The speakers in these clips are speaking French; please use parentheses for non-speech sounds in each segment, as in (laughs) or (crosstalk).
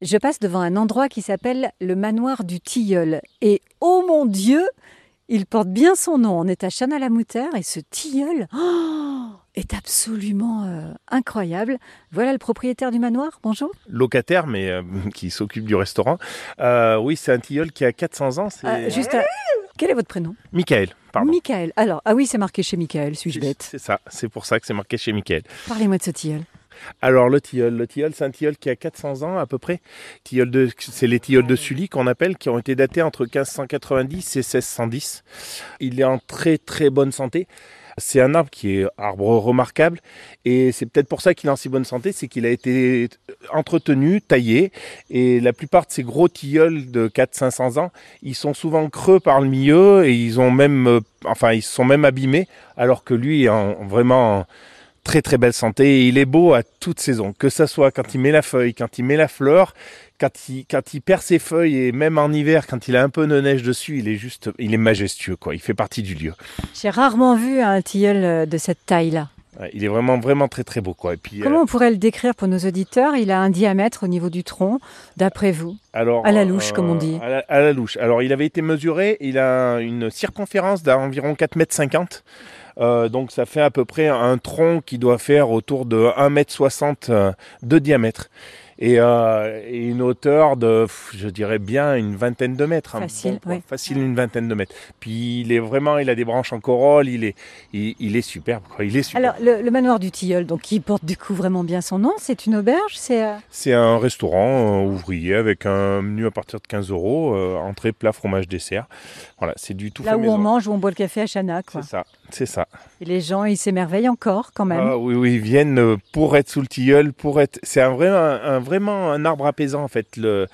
Je passe devant un endroit qui s'appelle le manoir du Tilleul. Et oh mon Dieu, il porte bien son nom. On est à Chanel-la-Moutere et ce Tilleul oh, est absolument euh, incroyable. Voilà le propriétaire du manoir. Bonjour. Locataire, mais euh, (laughs) qui s'occupe du restaurant. Euh, oui, c'est un Tilleul qui a 400 ans. Juste à- Quel est votre prénom? Michael, pardon. Michael. Alors, ah oui, c'est marqué chez Michael, suis-je bête? C'est ça, c'est pour ça que c'est marqué chez Michael. Parlez-moi de ce Tilleul. Alors le tilleul, le tilleul, c'est un tilleul qui a 400 ans à peu près. Tilleul de, c'est les tilleuls de Sully qu'on appelle, qui ont été datés entre 1590 et 1610. Il est en très très bonne santé. C'est un arbre qui est arbre remarquable et c'est peut-être pour ça qu'il est en si bonne santé, c'est qu'il a été entretenu, taillé et la plupart de ces gros tilleuls de 400-500 ans, ils sont souvent creux par le milieu et ils ont même, euh, enfin ils sont même abîmés alors que lui est en, vraiment en très très belle santé et il est beau à toute saison, que ça soit quand il met la feuille, quand il met la fleur, quand il, quand il perd ses feuilles et même en hiver quand il a un peu de neige dessus, il est juste, il est majestueux quoi, il fait partie du lieu. J'ai rarement vu un Tilleul de cette taille-là. Ouais, il est vraiment vraiment très très beau quoi. Et puis Comment on pourrait le décrire pour nos auditeurs? Il a un diamètre au niveau du tronc, d'après vous? Alors, À la louche, comme on dit. À la, à la louche. Alors, il avait été mesuré, il a une circonférence d'environ 4,50 mètres. Euh, donc, ça fait à peu près un tronc qui doit faire autour de 1,60 mètre euh, de diamètre. Et, euh, et une hauteur de, je dirais bien, une vingtaine de mètres. hein. Facile, oui. Facile, une vingtaine de mètres. Puis, il est vraiment, il a des branches en corolle, il est, il, il est superbe, quoi. Il est superbe. Alors, le, le manoir du Tilleul, donc qui porte du coup vraiment bien son nom, c'est une auberge C'est euh, C'est un restaurant euh, ouvrier avec un menu à partir de 15 euros, euh, entrée, plat, fromage, dessert. Voilà, c'est du tout là fait où maison. on mange, où on boit le café à Chana. Quoi. C'est ça, c'est ça. Et les gens, ils s'émerveillent encore quand même. Ah oui, oui, ils viennent pour être sous le tilleul, pour être. C'est un vrai, un, un- vraiment un arbre apaisant en fait. Le,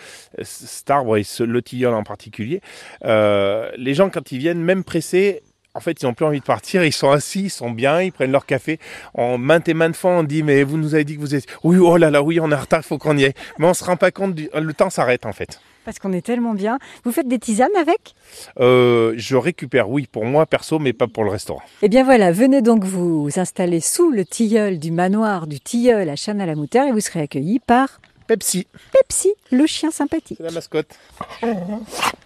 cet arbre et ce- le tilleul en particulier. Euh, les gens quand ils viennent, même pressés. En fait, ils n'ont plus envie de partir, ils sont assis, ils sont bien, ils prennent leur café. En maintes et maintes fois, on dit, mais vous nous avez dit que vous êtes... Oui, oh là là, oui, on est en retard, il faut qu'on y aille. Mais on se rend pas compte, du... le temps s'arrête en fait. Parce qu'on est tellement bien. Vous faites des tisanes avec? Euh, je récupère, oui, pour moi perso, mais pas pour le restaurant. Eh bien voilà, venez donc vous installer sous le tilleul du manoir du Tilleul à Chana-la-Moutere et vous serez accueillis par Pepsi, Pepsi, le chien sympathique. c'est la mascotte. (laughs)